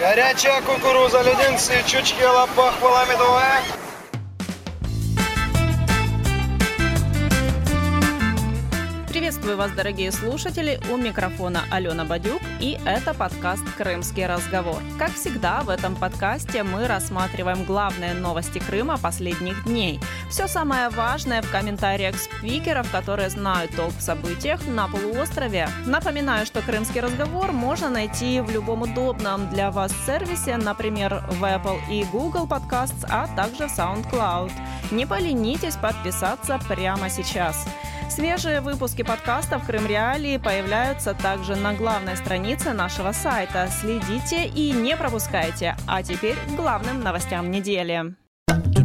Горячая кукуруза, леденцы, чучки, лопах, медовая. Приветствую вас, дорогие слушатели! У микрофона Алена Бадюк, и это подкаст «Крымский разговор». Как всегда, в этом подкасте мы рассматриваем главные новости Крыма последних дней. Все самое важное в комментариях спикеров, которые знают толк в событиях на полуострове. Напоминаю, что «Крымский разговор» можно найти в любом удобном для вас сервисе, например, в Apple и Google Podcasts, а также в SoundCloud. Не поленитесь подписаться прямо сейчас. Свежие выпуски подкастов «Крым Реалии» появляются также на главной странице нашего сайта. Следите и не пропускайте. А теперь к главным новостям недели.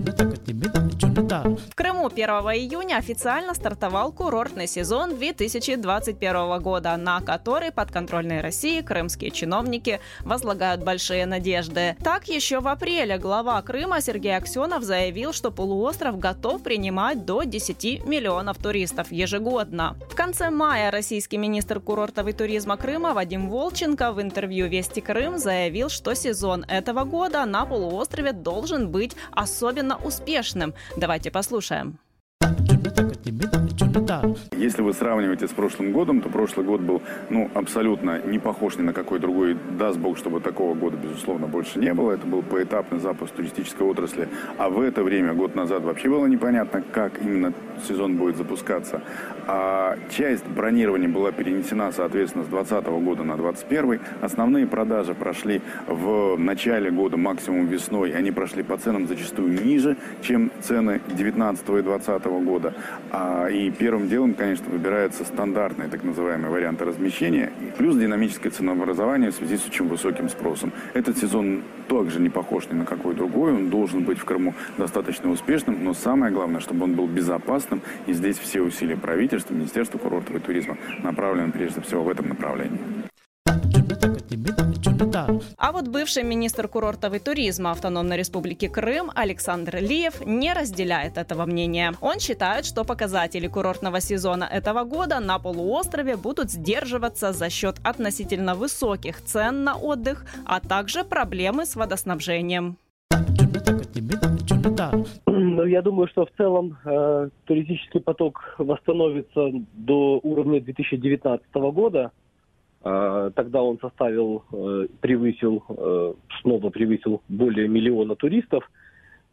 В Крыму 1 июня официально стартовал курортный сезон 2021 года, на который подконтрольные России крымские чиновники возлагают большие надежды. Так, еще в апреле глава Крыма Сергей Аксенов заявил, что полуостров готов принимать до 10 миллионов туристов ежегодно. В конце мая российский министр курортов и туризма Крыма Вадим Волченко в интервью «Вести Крым» заявил, что сезон этого года на полуострове должен быть особенно успешным. Давайте послушаем. Если вы сравниваете с прошлым годом, то прошлый год был ну, абсолютно не похож ни на какой другой. Даст Бог, чтобы такого года, безусловно, больше не было. Это был поэтапный запуск туристической отрасли. А в это время, год назад, вообще было непонятно, как именно сезон будет запускаться. А часть бронирования была перенесена, соответственно, с 2020 года на 2021. Основные продажи прошли в начале года, максимум весной. Они прошли по ценам зачастую ниже, чем цены 2019 и 2020 года. А, и первым делом, конечно, выбираются стандартные так называемые варианты размещения, плюс динамическое ценообразование в связи с очень высоким спросом. Этот сезон также не похож ни на какой другой, он должен быть в Крыму достаточно успешным, но самое главное, чтобы он был безопасным, и здесь все усилия правительства, Министерства курортов и туризма направлены прежде всего в этом направлении. А вот бывший министр курортов и туризма Автономной Республики Крым Александр Лиев не разделяет этого мнения. Он считает, что показатели курортного сезона этого года на полуострове будут сдерживаться за счет относительно высоких цен на отдых, а также проблемы с водоснабжением. Ну, я думаю, что в целом э, туристический поток восстановится до уровня 2019 года. А, тогда он составил, э, превысил, э, снова превысил более миллиона туристов.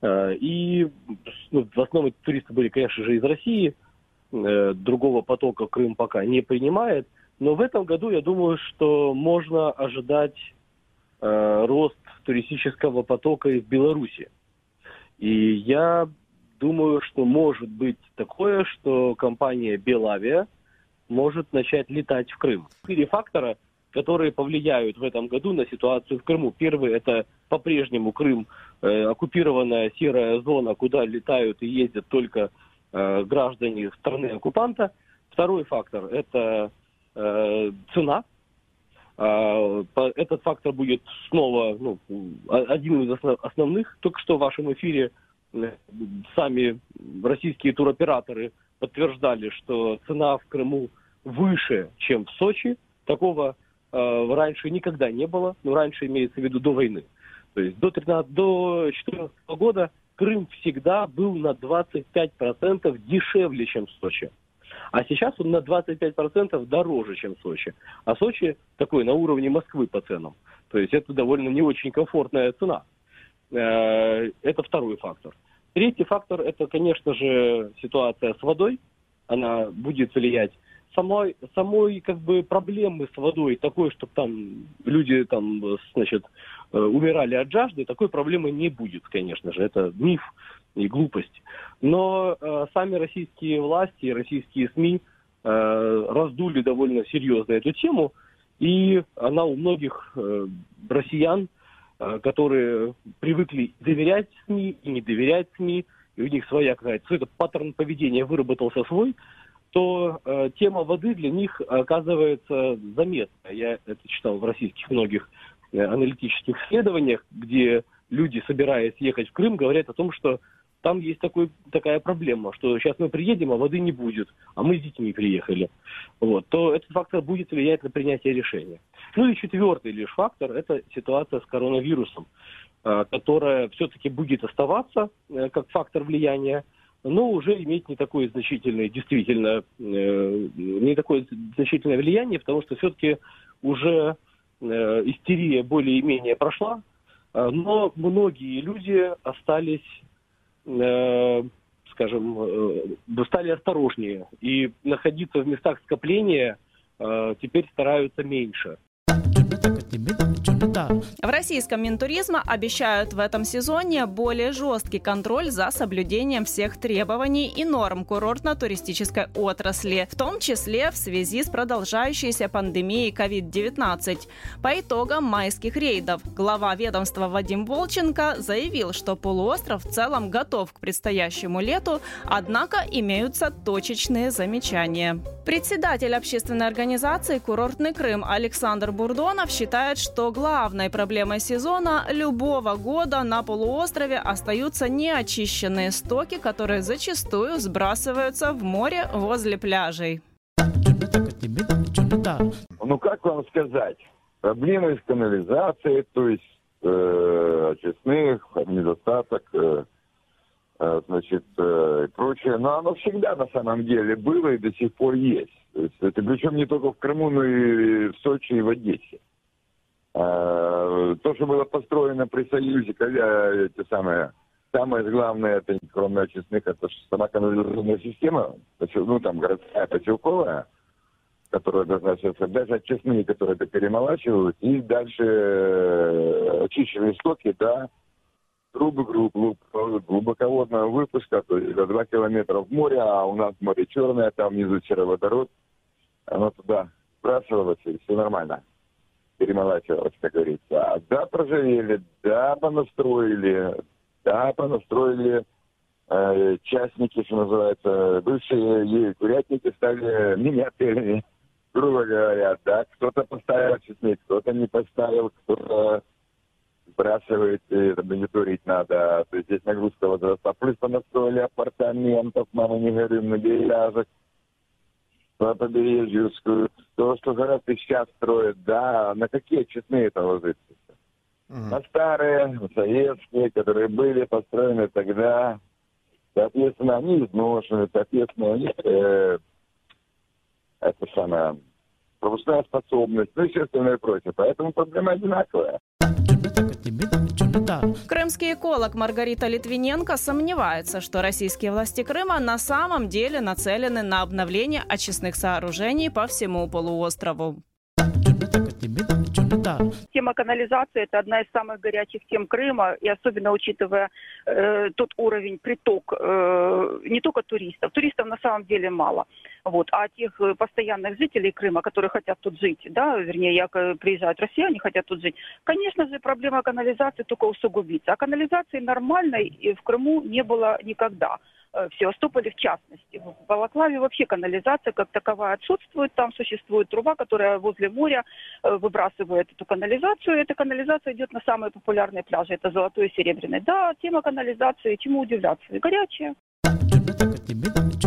Э, и ну, в основном туристы были, конечно же, из России. Другого потока Крым пока не принимает. Но в этом году, я думаю, что можно ожидать рост туристического потока из Беларуси. И я думаю, что может быть такое, что компания Белавия – может начать летать в Крым. Четыре фактора, которые повлияют в этом году на ситуацию в Крыму. Первый – это по-прежнему Крым, э, оккупированная серая зона, куда летают и ездят только э, граждане страны оккупанта. Второй фактор – это э, цена. Э, этот фактор будет снова ну, один из основных. Только что в вашем эфире э, сами российские туроператоры подтверждали, что цена в Крыму выше, чем в Сочи. Такого э, раньше никогда не было. Ну, раньше имеется в виду до войны. То есть до 13, до 14 года Крым всегда был на 25% дешевле, чем Сочи. А сейчас он на 25% дороже, чем Сочи. А Сочи такой на уровне Москвы по ценам. То есть это довольно не очень комфортная цена. Э, это второй фактор. Третий фактор – это, конечно же, ситуация с водой. Она будет влиять самой, самой как бы проблемы с водой такой, чтобы там люди там, значит, э, умирали от жажды, такой проблемы не будет, конечно же. Это миф и глупость. Но э, сами российские власти российские СМИ э, раздули довольно серьезно эту тему, и она у многих э, россиян, которые привыкли доверять СМИ и не доверять СМИ, и у них своя какая-то, этот паттерн поведения выработался свой, то э, тема воды для них оказывается заметна. Я это читал в российских многих э, аналитических исследованиях, где люди, собираясь ехать в Крым, говорят о том, что там есть такой, такая проблема, что сейчас мы приедем, а воды не будет, а мы с детьми приехали, вот, то этот фактор будет влиять на принятие решения. Ну и четвертый лишь фактор – это ситуация с коронавирусом, э, которая все-таки будет оставаться э, как фактор влияния, но уже иметь не такое значительное, действительно, э, не такое значительное влияние, потому что все-таки уже истерия более-менее прошла, но многие люди остались Э, скажем, э, стали осторожнее и находиться в местах скопления э, теперь стараются меньше. В российском Минтуризма обещают в этом сезоне более жесткий контроль за соблюдением всех требований и норм курортно-туристической отрасли, в том числе в связи с продолжающейся пандемией COVID-19. По итогам майских рейдов глава ведомства Вадим Волченко заявил, что полуостров в целом готов к предстоящему лету, однако имеются точечные замечания. Председатель общественной организации «Курортный Крым» Александр Бурдонов считает, что главной проблемой сезона любого года на полуострове остаются неочищенные стоки, которые зачастую сбрасываются в море возле пляжей. Ну, как вам сказать? Проблемы с канализацией, то есть э, очистных, недостаток, э, э, значит, э, прочее. Но оно всегда на самом деле было и до сих пор есть. То есть это причем не только в Крыму, но и в Сочи, и в Одессе. Э, то, что было построено при Союзе, когда эти самые, самое главное, это кроме очистных, это сама канализационная система, ну там городская, поселковая, которая должна сейчас, даже очистные, которые это перемолачивают, и дальше э, очищенные стоки, да, трубы глубоководного выпуска, то есть до 2 километра в море, а у нас море черное, там внизу сероводород, оно туда сбрасывалось, и все нормально перемолачивалось, как говорится. А да, проживели, да, понастроили, да, понастроили э, частники, что называется, бывшие курятники стали мини-отелями, грубо говоря, да, кто-то поставил честник, кто-то не поставил, кто-то сбрасывает, и мониторить надо, то есть здесь нагрузка возрастла. Плюс понастроили апартаментов, мама не говорим, на березах, по побережью, то, что город сейчас строят, да, на какие честные это ложится? Uh-huh. На старые, советские, которые были построены тогда, соответственно, они изношены, соответственно, они, э, это самое, пропускная способность, ну и все остальное прочее. Поэтому проблема одинаковая. Крымский эколог Маргарита Литвиненко сомневается, что российские власти Крыма на самом деле нацелены на обновление очистных сооружений по всему полуострову. Тема канализации – это одна из самых горячих тем Крыма, и особенно учитывая э, тот уровень приток э, не только туристов. Туристов на самом деле мало. Вот, а тех э, постоянных жителей Крыма, которые хотят тут жить, да, вернее, як приезжают россияне, хотят тут жить, конечно же, проблема канализации только усугубится. А канализации нормальной в Крыму не было никогда. Э, в Севастополе в частности. В Балаклаве вообще канализация как таковая отсутствует. Там существует труба, которая возле моря э, выбрасывает эту канализацию. Эта канализация идет на самые популярные пляжи. Это Золотой и Серебряный. Да, тема канализации, чему удивляться. И горячая.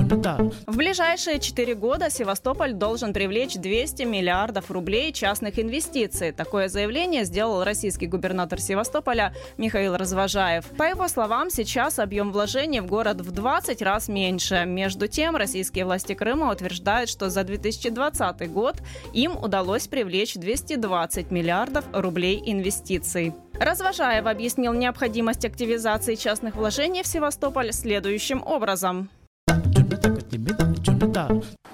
В ближайшие четыре года Севастополь должен привлечь 200 миллиардов рублей частных инвестиций. Такое заявление сделал российский губернатор Севастополя Михаил Развожаев. По его словам, сейчас объем вложений в город в 20 раз меньше. Между тем, российские власти Крыма утверждают, что за 2020 год им удалось привлечь 220 миллиардов рублей инвестиций. Развожаев объяснил необходимость активизации частных вложений в Севастополь следующим образом.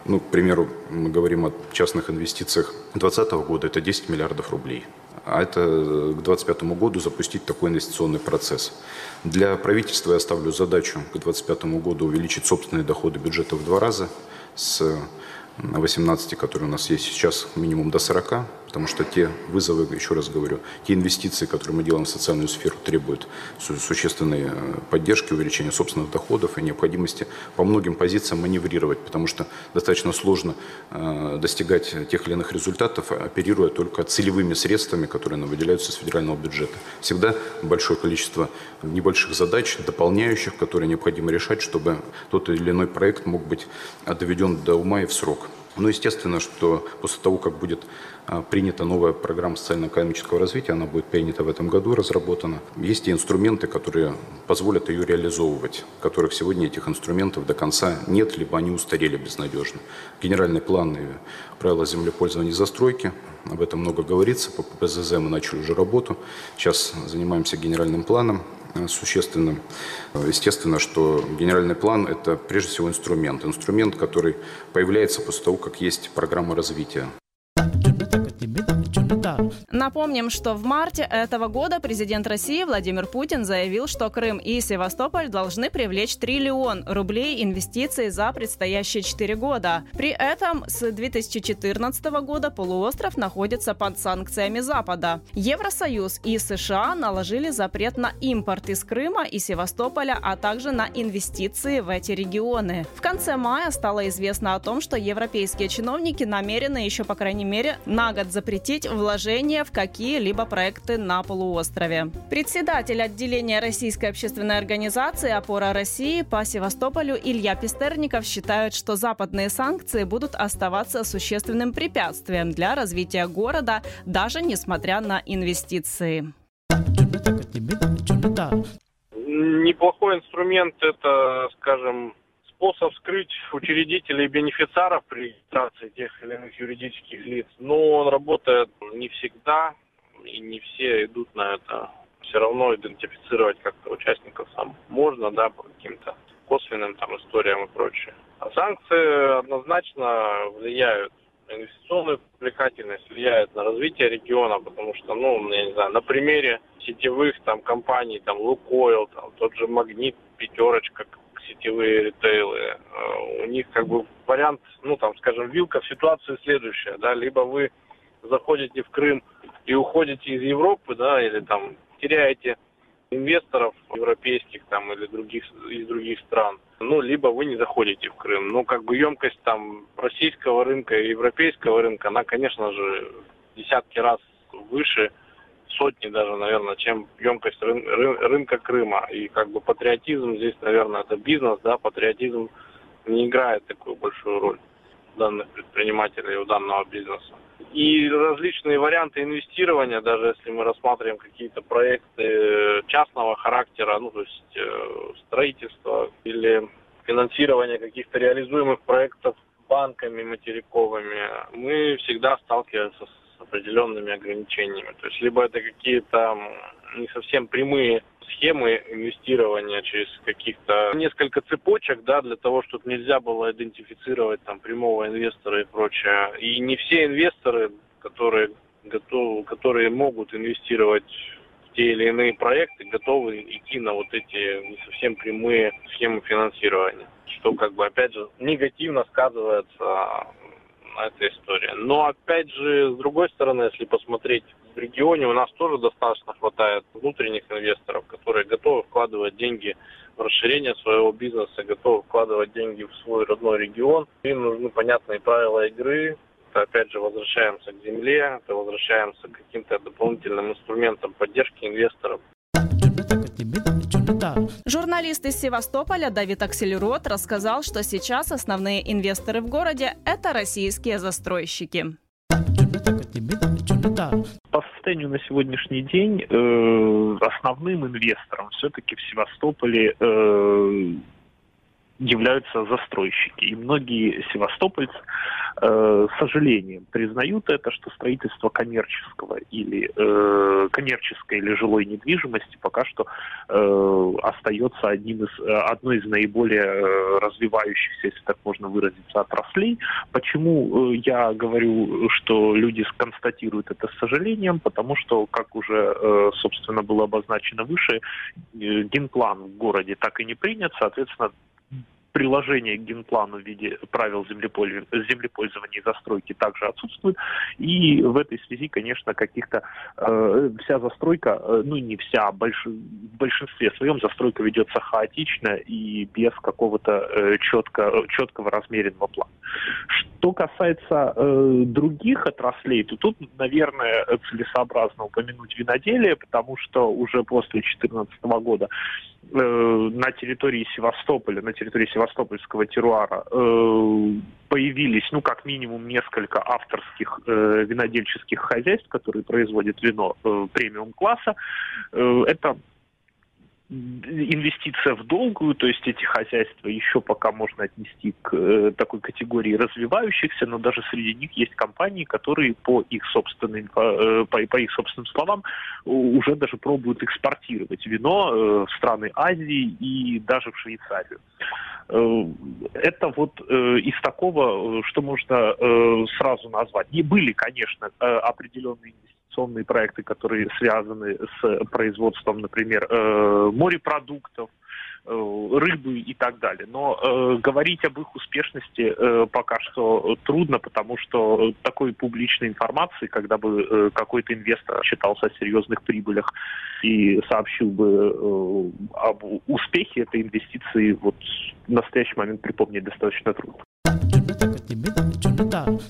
Ну, к примеру, мы говорим о частных инвестициях 2020 года, это 10 миллиардов рублей. А это к 2025 году запустить такой инвестиционный процесс. Для правительства я ставлю задачу к 2025 году увеличить собственные доходы бюджета в два раза с 18, которые у нас есть сейчас, минимум до 40, потому что те вызовы, еще раз говорю, те инвестиции, которые мы делаем в социальную сферу, требуют существенной э, поддержки, увеличения собственных доходов и необходимости по многим позициям маневрировать, потому что достаточно сложно э, достигать тех или иных результатов, оперируя только целевыми средствами, которые нам выделяются с федерального бюджета. Всегда большое количество небольших задач, дополняющих, которые необходимо решать, чтобы тот или иной проект мог быть доведен до ума и в срок. Но естественно, что после того, как будет принята новая программа социально-экономического развития, она будет принята в этом году, разработана. Есть и инструменты, которые позволят ее реализовывать, которых сегодня этих инструментов до конца нет, либо они устарели безнадежно. Генеральный план и правила землепользования и застройки, об этом много говорится, по ПЗЗ мы начали уже работу, сейчас занимаемся генеральным планом, Э, существенным. Естественно, что генеральный план – это прежде всего инструмент. Инструмент, который появляется после того, как есть программа развития. Напомним, что в марте этого года президент России Владимир Путин заявил, что Крым и Севастополь должны привлечь триллион рублей инвестиций за предстоящие четыре года. При этом с 2014 года полуостров находится под санкциями Запада. Евросоюз и США наложили запрет на импорт из Крыма и Севастополя, а также на инвестиции в эти регионы. В конце мая стало известно о том, что европейские чиновники намерены еще, по крайней мере, на год запретить вложения в какие-либо проекты на полуострове. Председатель отделения Российской общественной организации «Опора России» по Севастополю Илья Пистерников считает, что западные санкции будут оставаться существенным препятствием для развития города, даже несмотря на инвестиции. Неплохой инструмент это, скажем, способ скрыть учредителей и бенефициаров при регистрации тех или иных юридических лиц, но он работает не всегда, и не все идут на это. Все равно идентифицировать как-то участников сам можно, да, по каким-то косвенным там историям и прочее. А санкции однозначно влияют на инвестиционную привлекательность, влияют на развитие региона, потому что, ну, я не знаю, на примере сетевых там компаний, там Лукойл, там тот же Магнит, Пятерочка, сетевые ритейлы, э, у них как бы вариант, ну там, скажем, вилка в ситуации следующая, да, либо вы заходите в Крым и уходите из Европы, да, или там теряете инвесторов европейских там или других из других стран, ну либо вы не заходите в Крым. Ну как бы емкость там российского рынка и европейского рынка, она, конечно же, десятки раз выше сотни даже, наверное, чем емкость рын, рынка Крыма. И как бы патриотизм здесь, наверное, это бизнес, да, патриотизм не играет такую большую роль данных предпринимателей, у данного бизнеса. И различные варианты инвестирования, даже если мы рассматриваем какие-то проекты частного характера, ну, то есть э, строительство или финансирование каких-то реализуемых проектов банками материковыми, мы всегда сталкиваемся с определенными ограничениями. То есть либо это какие-то не совсем прямые схемы инвестирования через каких-то несколько цепочек, да, для того, чтобы нельзя было идентифицировать там прямого инвестора и прочее. И не все инвесторы, которые готовы, которые могут инвестировать в те или иные проекты, готовы идти на вот эти не совсем прямые схемы финансирования, что как бы опять же негативно сказывается эта история. Но опять же, с другой стороны, если посмотреть в регионе, у нас тоже достаточно хватает внутренних инвесторов, которые готовы вкладывать деньги в расширение своего бизнеса, готовы вкладывать деньги в свой родной регион. Им нужны понятные правила игры, это опять же возвращаемся к земле, это возвращаемся к каким-то дополнительным инструментам поддержки инвесторов. Журналист из Севастополя Давид Акселерот рассказал, что сейчас основные инвесторы в городе – это российские застройщики. По состоянию на сегодняшний день э, основным инвестором все-таки в Севастополе э, являются застройщики. И многие севастопольцы э, с сожалением признают это, что строительство коммерческого или э, коммерческой или жилой недвижимости пока что э, остается одним из, одной из наиболее э, развивающихся, если так можно выразиться, отраслей. Почему э, я говорю, что люди констатируют это с сожалением? Потому что, как уже, э, собственно, было обозначено выше, генплан в городе так и не принят, соответственно, приложение к генплану в виде правил землепользования и застройки также отсутствует. И в этой связи, конечно, каких-то э, вся застройка, э, ну не вся, а больш, в большинстве своем застройка ведется хаотично и без какого-то э, четко, четкого размеренного плана. Что касается э, других отраслей, то тут, наверное, целесообразно упомянуть виноделие, потому что уже после 2014 года э, на территории Севастополя, на территории Севастопольского теруара э, появились, ну, как минимум, несколько авторских э, винодельческих хозяйств, которые производят вино э, премиум-класса. Э, это инвестиция в долгую, то есть эти хозяйства еще пока можно отнести к э, такой категории развивающихся, но даже среди них есть компании, которые по их собственным, э, по, по их собственным словам уже даже пробуют экспортировать вино э, в страны Азии и даже в Швейцарию. Это вот из такого, что можно сразу назвать. Не были, конечно, определенные инвестиции инвестиционные проекты, которые связаны с производством, например, э, морепродуктов, э, рыбы и так далее. Но э, говорить об их успешности пока что трудно, потому что такой публичной информации, когда бы какой-то инвестор считался о серьезных прибылях и сообщил бы об успехе этой инвестиции, вот в настоящий момент припомнить достаточно трудно.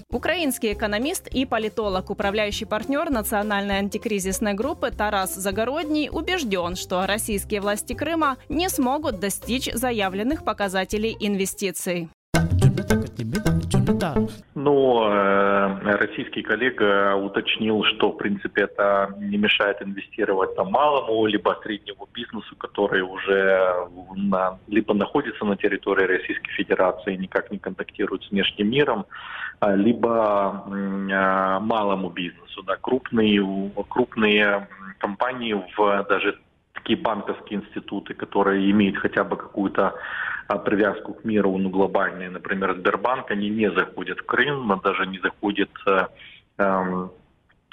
Украинский экономист и политолог, управляющий партнер национальной антикризисной группы Тарас Загородний убежден, что российские власти Крыма не смогут достичь заявленных показателей инвестиций. Но э, российский коллега уточнил, что, в принципе, это не мешает инвестировать там малому, либо среднему бизнесу, который уже на, либо находится на территории Российской Федерации и никак не контактирует с внешним миром, а, либо э, малому бизнесу. Да, крупные, крупные компании в даже такие банковские институты, которые имеют хотя бы какую-то а, привязку к миру, ну, глобальные, например, Сбербанк, они не заходят в Крым, даже не заходят э,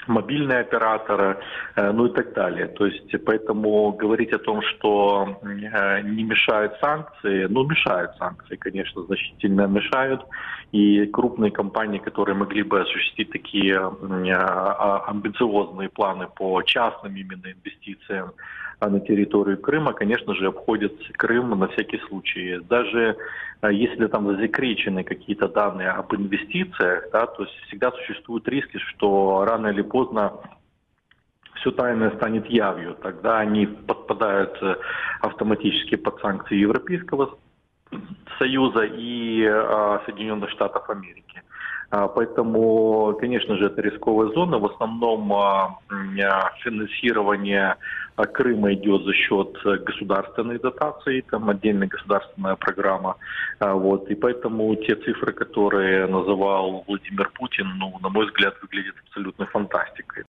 мобильные операторы, э, ну и так далее. То есть поэтому говорить о том, что э, не мешают санкции, ну мешают санкции, конечно, значительно мешают. И крупные компании, которые могли бы осуществить такие а, амбициозные планы по частным именно инвестициям, на территорию Крыма, конечно же, обходят Крым на всякий случай. Даже а, если там засекречены какие-то данные об инвестициях, да, то есть всегда существуют риски, что рано или поздно все тайное станет явью. Тогда они подпадают э, автоматически под санкции Европейского Союза и э, Соединенных Штатов Америки. А, поэтому, конечно же, это рисковая зона. В основном а, финансирование а, Крыма идет за счет государственной дотации, там отдельная государственная программа. Вот. И поэтому те цифры, которые называл Владимир Путин, ну, на мой взгляд, выглядят абсолютной фантастикой.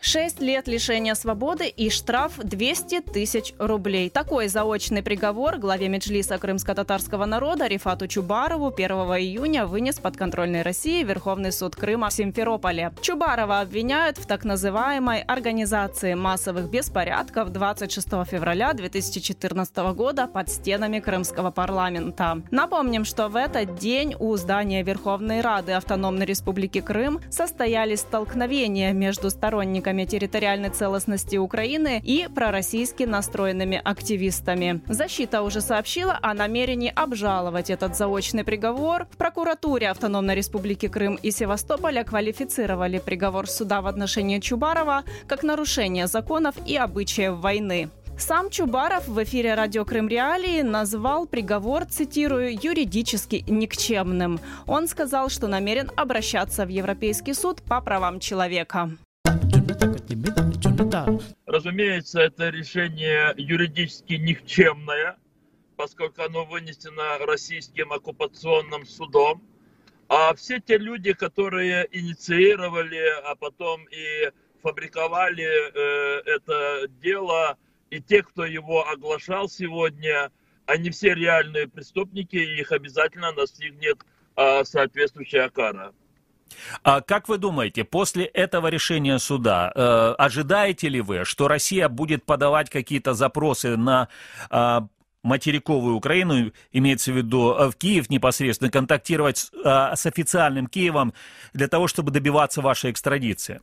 Шесть лет лишения свободы и штраф 200 тысяч рублей. Такой заочный приговор главе Меджлиса крымско-татарского народа Рифату Чубарову 1 июня вынес подконтрольной России Верховный суд Крыма в Симферополе. Чубарова обвиняют в так называемой организации массовых беспорядков 26 февраля 2014 года под стенами Крымского парламента. Напомним, что в этот день у здания Верховной Рады Автономной Республики Крым состоялись столкновения между сторонниками территориальной целостности Украины и пророссийски настроенными активистами. Защита уже сообщила о намерении обжаловать этот заочный приговор. В прокуратуре Автономной Республики Крым и Севастополя квалифицировали приговор суда в отношении Чубарова как нарушение законов и обычаев войны. Сам Чубаров в эфире радио Крым Реалии назвал приговор, цитирую, юридически никчемным. Он сказал, что намерен обращаться в Европейский суд по правам человека. Разумеется, это решение юридически никчемное, поскольку оно вынесено российским оккупационным судом. А все те люди, которые инициировали, а потом и фабриковали э, это дело, и те, кто его оглашал сегодня, они все реальные преступники, и их обязательно настигнет э, соответствующая кара. А как вы думаете, после этого решения суда э, ожидаете ли вы, что Россия будет подавать какие-то запросы на э, материковую Украину, имеется в виду э, в Киев непосредственно, контактировать с, а, с официальным Киевом для того, чтобы добиваться вашей экстрадиции?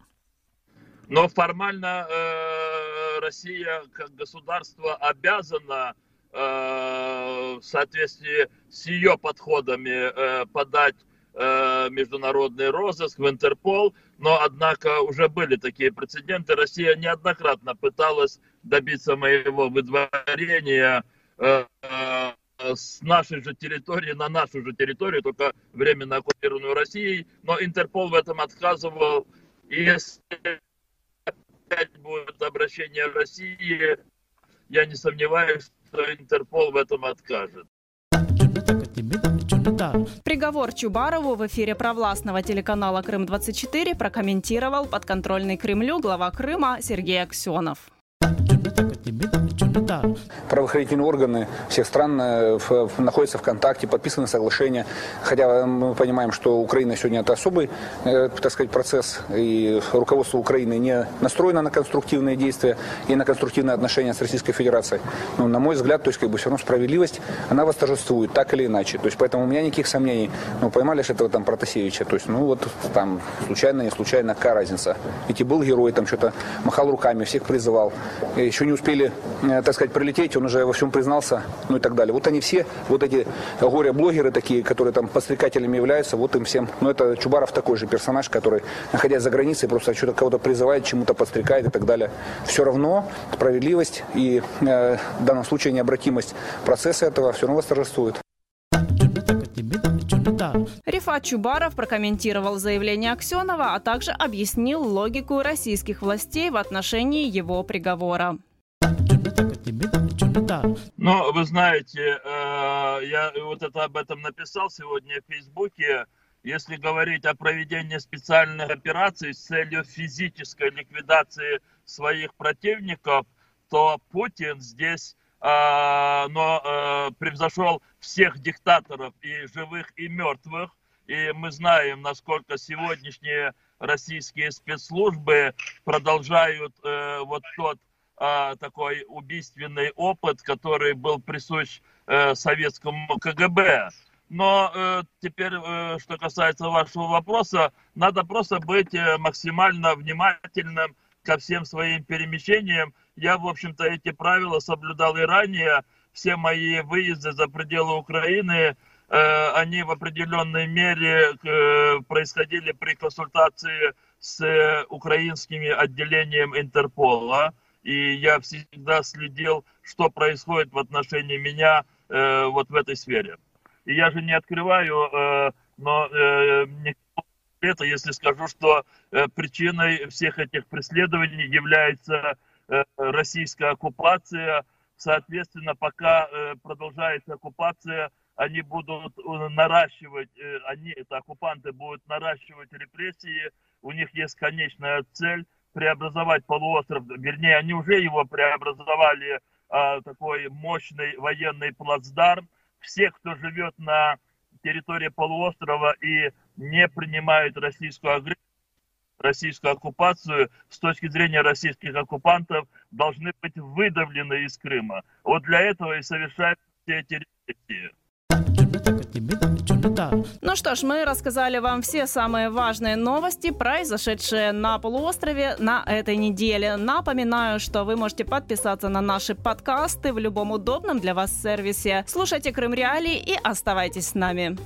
Но формально э, Россия как государство обязана э, в соответствии с ее подходами э, подать э, международный розыск в Интерпол, но однако уже были такие прецеденты. Россия неоднократно пыталась добиться моего выдворения э, э, с нашей же территории на нашу же территорию, только временно оккупированную Россией, но Интерпол в этом отказывал. Если опять будет обращение России, я не сомневаюсь, что Интерпол в этом откажет. Приговор Чубарову в эфире провластного телеканала «Крым-24» прокомментировал подконтрольный Кремлю глава Крыма Сергей Аксенов. Правоохранительные органы всех стран э, находятся в контакте, подписаны соглашения. Хотя мы понимаем, что Украина сегодня это особый, э, так сказать, процесс, и руководство Украины не настроено на конструктивные действия и на конструктивные отношения с Российской Федерацией. Но, на мой взгляд, то есть, как бы все равно справедливость, она восторжествует, так или иначе. То есть, поэтому у меня никаких сомнений. Ну, поймали же этого там Протасевича. То есть, ну, вот там, случайно, не случайно, какая разница. Ведь и был герой, там что-то махал руками, всех призывал. Еще не успели, э, так сказать, прилететь, он уже во всем признался, ну и так далее. Вот они все, вот эти горе-блогеры такие, которые там подстрекателями являются, вот им всем. Ну это Чубаров такой же персонаж, который, находясь за границей, просто что-то кого-то призывает, чему-то подстрекает и так далее. Все равно справедливость и э, в данном случае необратимость процесса этого все равно восторжествует. Рифат Чубаров прокомментировал заявление Аксенова, а также объяснил логику российских властей в отношении его приговора. Ну, вы знаете, э, я вот это об этом написал сегодня в Фейсбуке. Если говорить о проведении специальных операций с целью физической ликвидации своих противников, то Путин здесь э, но э, превзошел всех диктаторов и живых, и мертвых. И мы знаем, насколько сегодняшние российские спецслужбы продолжают вот тот а, такой убийственный опыт, который был присущ э, советскому КГБ. Но э, теперь, э, что касается вашего вопроса, надо просто быть максимально внимательным ко всем своим перемещениям. Я, в общем-то, эти правила соблюдал и ранее. Все мои выезды за пределы Украины, они в определенной мере происходили при консультации с украинскими отделением Интерпола и я всегда следил, что происходит в отношении меня э, вот в этой сфере. И я же не открываю, э, но э, это, если скажу, что э, причиной всех этих преследований является э, российская оккупация. Соответственно, пока э, продолжается оккупация, они будут э, наращивать, э, они, это оккупанты будут наращивать репрессии, у них есть конечная цель преобразовать полуостров, вернее, они уже его преобразовали, а, такой мощный военный плацдарм. Все, кто живет на территории полуострова и не принимает российскую агрессию, российскую оккупацию, с точки зрения российских оккупантов, должны быть выдавлены из Крыма. Вот для этого и совершаются все эти репрессии. Ну что ж, мы рассказали вам все самые важные новости, произошедшие на полуострове на этой неделе. Напоминаю, что вы можете подписаться на наши подкасты в любом удобном для вас сервисе. Слушайте Крым Реалии и оставайтесь с нами.